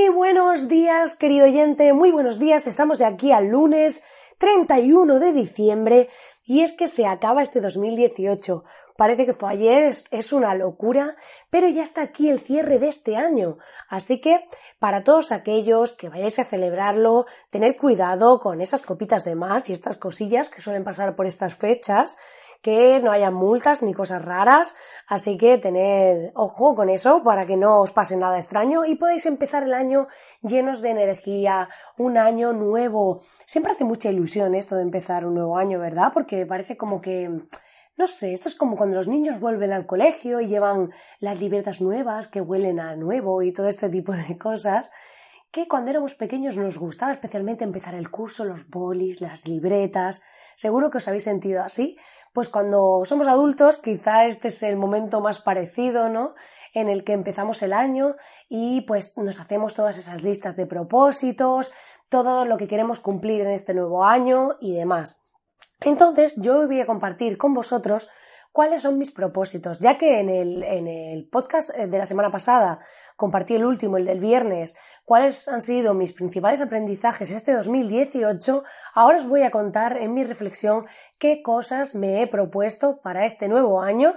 Muy buenos días, querido oyente, muy buenos días. Estamos de aquí al lunes 31 de diciembre y es que se acaba este 2018. Parece que fue ayer, es, es, una locura, pero ya está aquí el cierre de este año. Así que, para todos aquellos que vayáis a celebrarlo, tened cuidado con esas copitas de más y estas cosillas que suelen pasar por estas fechas, que no haya multas ni cosas raras, así que tened ojo con eso para que no os pase nada extraño y podéis empezar el año llenos de energía, un año nuevo. Siempre hace mucha ilusión esto de empezar un nuevo año, ¿verdad? Porque parece como que no sé, esto es como cuando los niños vuelven al colegio y llevan las libretas nuevas que huelen a nuevo y todo este tipo de cosas que cuando éramos pequeños nos gustaba especialmente empezar el curso, los bolis, las libretas. Seguro que os habéis sentido así, pues cuando somos adultos quizá este es el momento más parecido, ¿no? En el que empezamos el año y pues nos hacemos todas esas listas de propósitos, todo lo que queremos cumplir en este nuevo año y demás. Entonces yo voy a compartir con vosotros cuáles son mis propósitos, ya que en el, en el podcast de la semana pasada compartí el último, el del viernes, cuáles han sido mis principales aprendizajes este 2018, ahora os voy a contar en mi reflexión qué cosas me he propuesto para este nuevo año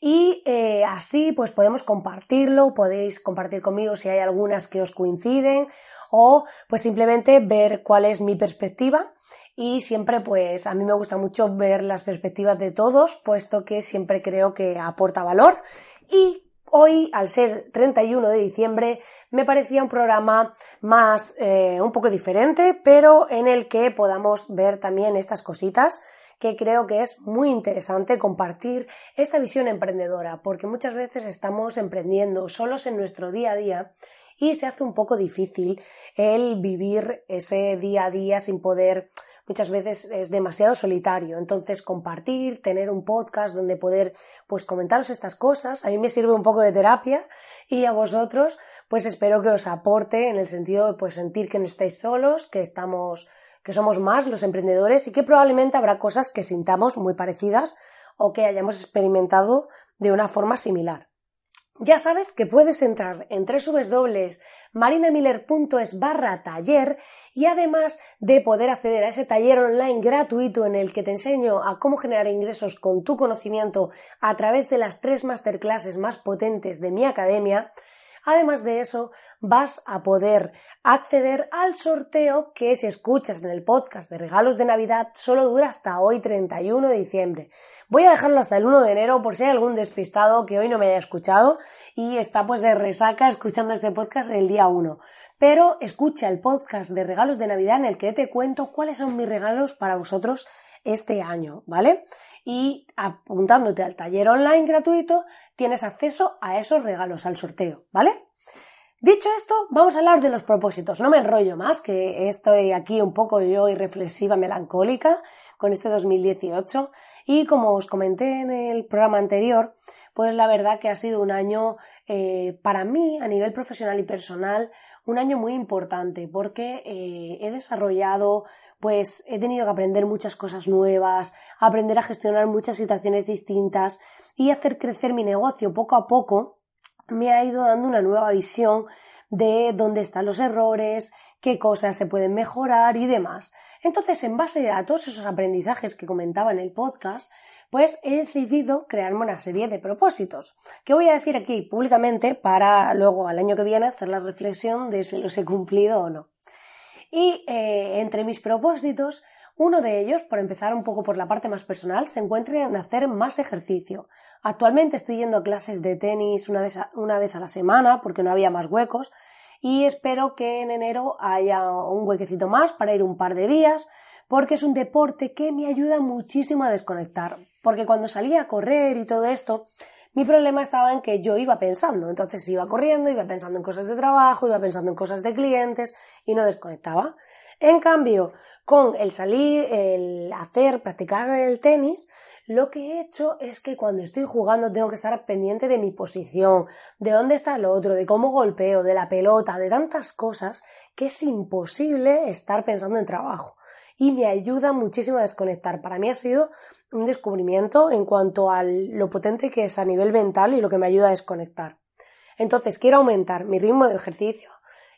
y eh, así pues podemos compartirlo, podéis compartir conmigo si hay algunas que os coinciden o pues simplemente ver cuál es mi perspectiva. Y siempre pues a mí me gusta mucho ver las perspectivas de todos puesto que siempre creo que aporta valor y Hoy, al ser 31 de diciembre, me parecía un programa más, eh, un poco diferente, pero en el que podamos ver también estas cositas que creo que es muy interesante compartir esta visión emprendedora, porque muchas veces estamos emprendiendo solos en nuestro día a día y se hace un poco difícil el vivir ese día a día sin poder muchas veces es demasiado solitario. Entonces, compartir, tener un podcast donde poder, pues, comentaros estas cosas, a mí me sirve un poco de terapia y a vosotros, pues, espero que os aporte en el sentido de, pues, sentir que no estáis solos, que estamos, que somos más los emprendedores y que probablemente habrá cosas que sintamos muy parecidas o que hayamos experimentado de una forma similar. Ya sabes que puedes entrar en www.marinamiller.es barra taller y además de poder acceder a ese taller online gratuito en el que te enseño a cómo generar ingresos con tu conocimiento a través de las tres masterclasses más potentes de mi academia, Además de eso, vas a poder acceder al sorteo que si escuchas en el podcast de regalos de Navidad solo dura hasta hoy 31 de diciembre. Voy a dejarlo hasta el 1 de enero por si hay algún despistado que hoy no me haya escuchado y está pues de resaca escuchando este podcast el día 1. Pero escucha el podcast de regalos de Navidad en el que te cuento cuáles son mis regalos para vosotros este año, ¿vale? Y apuntándote al taller online gratuito tienes acceso a esos regalos, al sorteo, ¿vale? Dicho esto, vamos a hablar de los propósitos. No me enrollo más, que estoy aquí un poco yo y reflexiva, melancólica con este 2018. Y como os comenté en el programa anterior, pues la verdad que ha sido un año eh, para mí a nivel profesional y personal un año muy importante porque eh, he desarrollado pues he tenido que aprender muchas cosas nuevas, aprender a gestionar muchas situaciones distintas y hacer crecer mi negocio poco a poco me ha ido dando una nueva visión de dónde están los errores, qué cosas se pueden mejorar y demás. Entonces, en base a todos esos aprendizajes que comentaba en el podcast, pues he decidido crearme una serie de propósitos, que voy a decir aquí públicamente para luego al año que viene hacer la reflexión de si los he cumplido o no. Y eh, entre mis propósitos, uno de ellos, por empezar un poco por la parte más personal, se encuentra en hacer más ejercicio. Actualmente estoy yendo a clases de tenis una vez a, una vez a la semana porque no había más huecos y espero que en enero haya un huequecito más para ir un par de días porque es un deporte que me ayuda muchísimo a desconectar. Porque cuando salía a correr y todo esto, mi problema estaba en que yo iba pensando, entonces iba corriendo, iba pensando en cosas de trabajo, iba pensando en cosas de clientes y no desconectaba. En cambio, con el salir, el hacer, practicar el tenis, lo que he hecho es que cuando estoy jugando tengo que estar pendiente de mi posición, de dónde está el otro, de cómo golpeo, de la pelota, de tantas cosas que es imposible estar pensando en trabajo. Y me ayuda muchísimo a desconectar. Para mí ha sido un descubrimiento en cuanto a lo potente que es a nivel mental y lo que me ayuda a desconectar. Entonces quiero aumentar mi ritmo de ejercicio,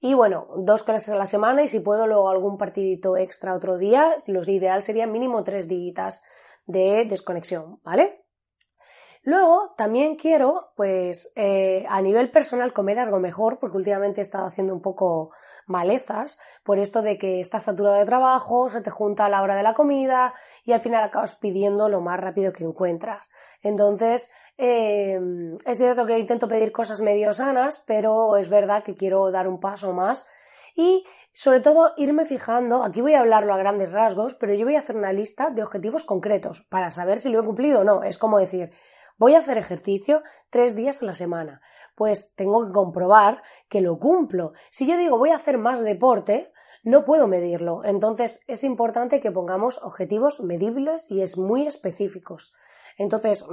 y bueno, dos clases a la semana y si puedo luego algún partidito extra otro día, lo ideal sería mínimo tres días de desconexión, ¿vale? Luego también quiero, pues, eh, a nivel personal comer algo mejor, porque últimamente he estado haciendo un poco malezas por esto de que estás saturado de trabajo, se te junta a la hora de la comida y al final acabas pidiendo lo más rápido que encuentras. Entonces, eh, es cierto que intento pedir cosas medio sanas, pero es verdad que quiero dar un paso más y sobre todo irme fijando, aquí voy a hablarlo a grandes rasgos, pero yo voy a hacer una lista de objetivos concretos para saber si lo he cumplido o no. Es como decir, voy a hacer ejercicio tres días a la semana. Pues tengo que comprobar que lo cumplo. Si yo digo voy a hacer más deporte, no puedo medirlo. Entonces es importante que pongamos objetivos medibles y es muy específicos. Entonces,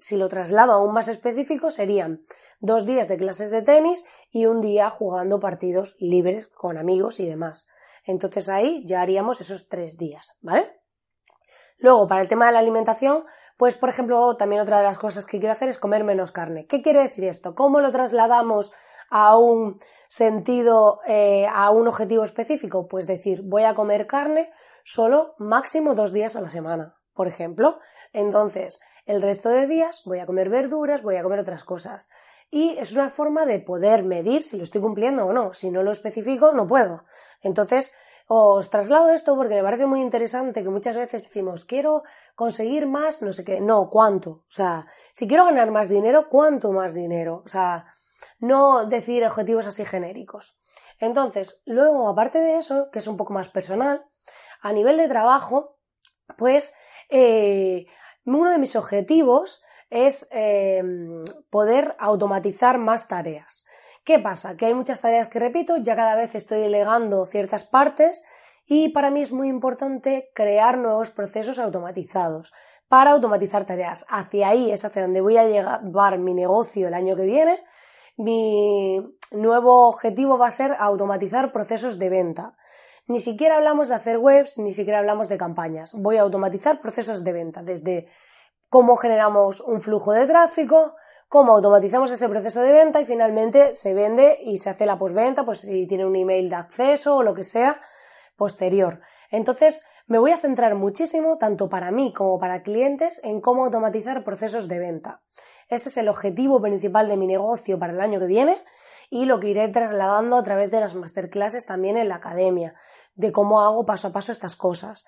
si lo traslado aún más específico, serían dos días de clases de tenis y un día jugando partidos libres con amigos y demás. Entonces ahí ya haríamos esos tres días, ¿vale? Luego, para el tema de la alimentación, pues por ejemplo, también otra de las cosas que quiero hacer es comer menos carne. ¿Qué quiere decir esto? ¿Cómo lo trasladamos a un sentido, eh, a un objetivo específico? Pues decir, voy a comer carne solo máximo dos días a la semana por ejemplo. Entonces, el resto de días voy a comer verduras, voy a comer otras cosas. Y es una forma de poder medir si lo estoy cumpliendo o no. Si no lo especifico, no puedo. Entonces, os traslado esto porque me parece muy interesante que muchas veces decimos, quiero conseguir más, no sé qué. No, ¿cuánto? O sea, si quiero ganar más dinero, ¿cuánto más dinero? O sea, no decir objetivos así genéricos. Entonces, luego, aparte de eso, que es un poco más personal, a nivel de trabajo, pues eh, uno de mis objetivos es eh, poder automatizar más tareas. ¿Qué pasa? Que hay muchas tareas que repito, ya cada vez estoy delegando ciertas partes y para mí es muy importante crear nuevos procesos automatizados para automatizar tareas. Hacia ahí es hacia donde voy a llevar mi negocio el año que viene. Mi nuevo objetivo va a ser automatizar procesos de venta. Ni siquiera hablamos de hacer webs, ni siquiera hablamos de campañas. Voy a automatizar procesos de venta, desde cómo generamos un flujo de tráfico, cómo automatizamos ese proceso de venta y finalmente se vende y se hace la postventa, pues si tiene un email de acceso o lo que sea posterior. Entonces, me voy a centrar muchísimo, tanto para mí como para clientes, en cómo automatizar procesos de venta. Ese es el objetivo principal de mi negocio para el año que viene y lo que iré trasladando a través de las masterclasses también en la academia de cómo hago paso a paso estas cosas.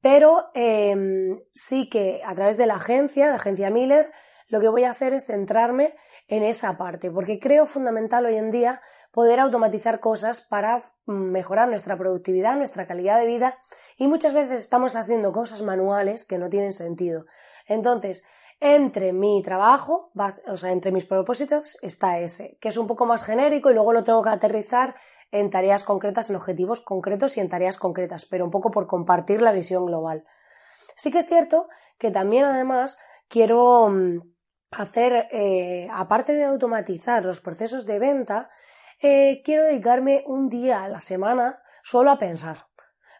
Pero em, sí que a través de la agencia, de Agencia Miller, lo que voy a hacer es centrarme en esa parte, porque creo fundamental hoy en día poder automatizar cosas para mejorar nuestra productividad, nuestra calidad de vida y muchas veces estamos haciendo cosas manuales que no tienen sentido. Entonces, entre mi trabajo, o sea, entre mis propósitos está ese, que es un poco más genérico y luego lo tengo que aterrizar en tareas concretas, en objetivos concretos y en tareas concretas, pero un poco por compartir la visión global. Sí que es cierto que también además quiero mm, hacer, eh, aparte de automatizar los procesos de venta, eh, quiero dedicarme un día a la semana solo a pensar.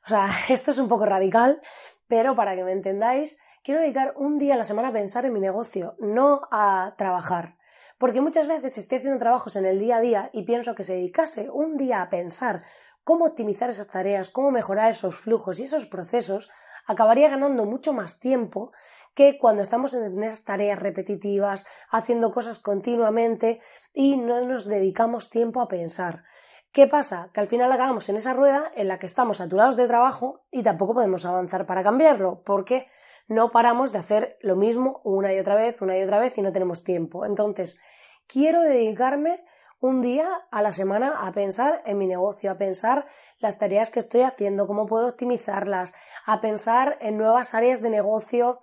O sea, esto es un poco radical, pero para que me entendáis, quiero dedicar un día a la semana a pensar en mi negocio, no a trabajar. Porque muchas veces estoy haciendo trabajos en el día a día y pienso que se dedicase un día a pensar cómo optimizar esas tareas, cómo mejorar esos flujos y esos procesos, acabaría ganando mucho más tiempo que cuando estamos en esas tareas repetitivas, haciendo cosas continuamente y no nos dedicamos tiempo a pensar. ¿Qué pasa? Que al final acabamos en esa rueda en la que estamos saturados de trabajo y tampoco podemos avanzar para cambiarlo, porque no paramos de hacer lo mismo una y otra vez, una y otra vez y no tenemos tiempo. Entonces, quiero dedicarme un día a la semana a pensar en mi negocio, a pensar las tareas que estoy haciendo, cómo puedo optimizarlas, a pensar en nuevas áreas de negocio,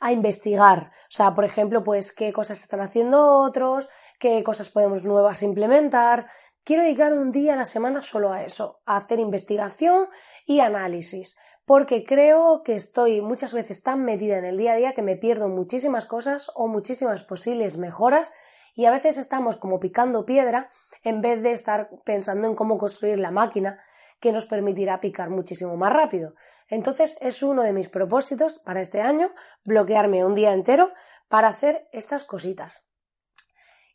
a investigar. O sea, por ejemplo, pues qué cosas están haciendo otros, qué cosas podemos nuevas implementar. Quiero dedicar un día a la semana solo a eso, a hacer investigación y análisis, porque creo que estoy muchas veces tan metida en el día a día que me pierdo muchísimas cosas o muchísimas posibles mejoras y a veces estamos como picando piedra en vez de estar pensando en cómo construir la máquina que nos permitirá picar muchísimo más rápido. Entonces es uno de mis propósitos para este año bloquearme un día entero para hacer estas cositas.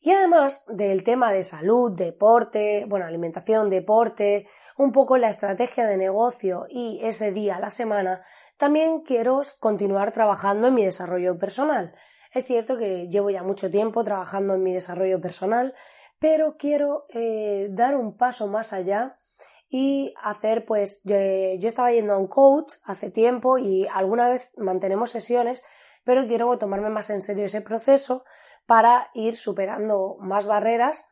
Y además del tema de salud, deporte, bueno, alimentación, deporte, un poco la estrategia de negocio y ese día a la semana, también quiero continuar trabajando en mi desarrollo personal. Es cierto que llevo ya mucho tiempo trabajando en mi desarrollo personal, pero quiero eh, dar un paso más allá y hacer, pues, yo, estaba yendo a un coach hace tiempo y alguna vez mantenemos sesiones, pero quiero tomarme más en serio ese proceso para ir superando más barreras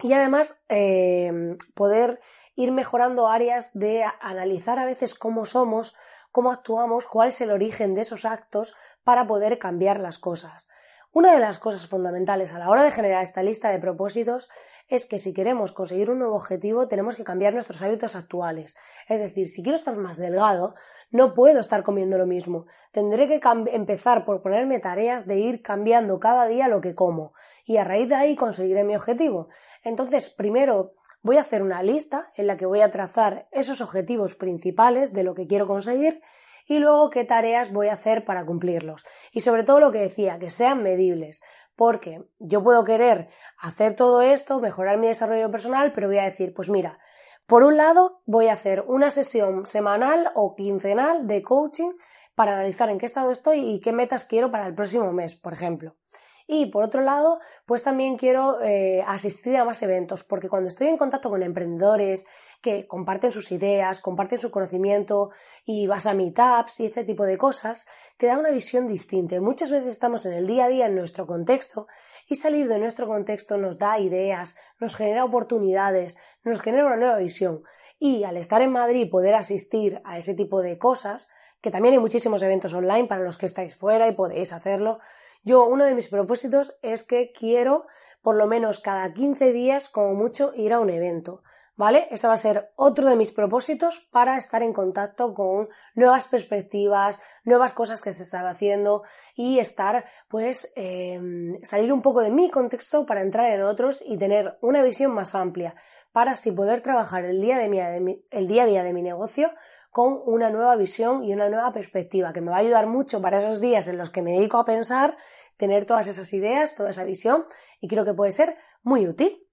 y además eh, poder ir mejorando áreas de analizar a veces cómo somos, cómo actuamos, cuál es el origen de esos actos para poder cambiar las cosas. Una de las cosas fundamentales a la hora de generar esta lista de propósitos es que si queremos conseguir un nuevo objetivo tenemos que cambiar nuestros hábitos actuales. Es decir, si quiero estar más delgado, no puedo estar comiendo lo mismo. Tendré que empezar por ponerme tareas de ir cambiando cada día lo que como y a raíz de ahí conseguiré mi objetivo. Entonces, primero voy a hacer una lista en la que voy a trazar esos objetivos principales de lo que quiero conseguir y luego qué tareas voy a hacer para cumplirlos. Y sobre todo lo que decía, que sean medibles porque yo puedo querer hacer todo esto, mejorar mi desarrollo personal, pero voy a decir, pues mira, por un lado voy a hacer una sesión semanal o quincenal de coaching para analizar en qué estado estoy y qué metas quiero para el próximo mes, por ejemplo. Y por otro lado, pues también quiero eh, asistir a más eventos, porque cuando estoy en contacto con emprendedores que comparten sus ideas, comparten su conocimiento y vas a meetups y este tipo de cosas, te da una visión distinta. Muchas veces estamos en el día a día en nuestro contexto y salir de nuestro contexto nos da ideas, nos genera oportunidades, nos genera una nueva visión. Y al estar en Madrid y poder asistir a ese tipo de cosas, que también hay muchísimos eventos online para los que estáis fuera y podéis hacerlo, yo, uno de mis propósitos es que quiero por lo menos cada 15 días, como mucho, ir a un evento. ¿Vale? Ese va a ser otro de mis propósitos para estar en contacto con nuevas perspectivas, nuevas cosas que se están haciendo y estar, pues, em, salir un poco de mi contexto para entrar en otros y tener una visión más amplia para así poder trabajar el día, de el día a día de mi negocio con una nueva visión y una nueva perspectiva, que me va a ayudar mucho para esos días en los que me dedico a pensar, tener todas esas ideas, toda esa visión, y creo que puede ser muy útil.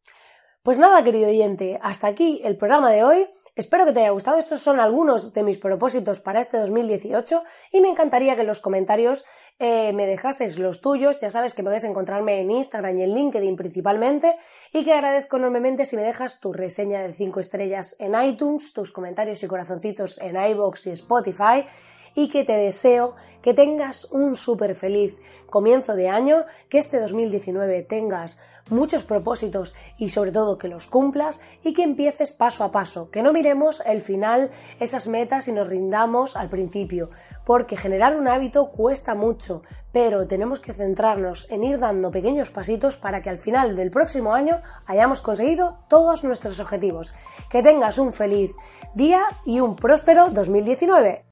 Pues nada, querido oyente, hasta aquí el programa de hoy. Espero que te haya gustado. Estos son algunos de mis propósitos para este 2018 y me encantaría que en los comentarios eh, me dejases los tuyos. Ya sabes que puedes encontrarme en Instagram y en LinkedIn principalmente y que agradezco enormemente si me dejas tu reseña de 5 estrellas en iTunes, tus comentarios y corazoncitos en iBox y Spotify y que te deseo que tengas un súper feliz comienzo de año, que este 2019 tengas muchos propósitos y sobre todo que los cumplas y que empieces paso a paso, que no miremos el final, esas metas y nos rindamos al principio, porque generar un hábito cuesta mucho, pero tenemos que centrarnos en ir dando pequeños pasitos para que al final del próximo año hayamos conseguido todos nuestros objetivos. Que tengas un feliz día y un próspero 2019.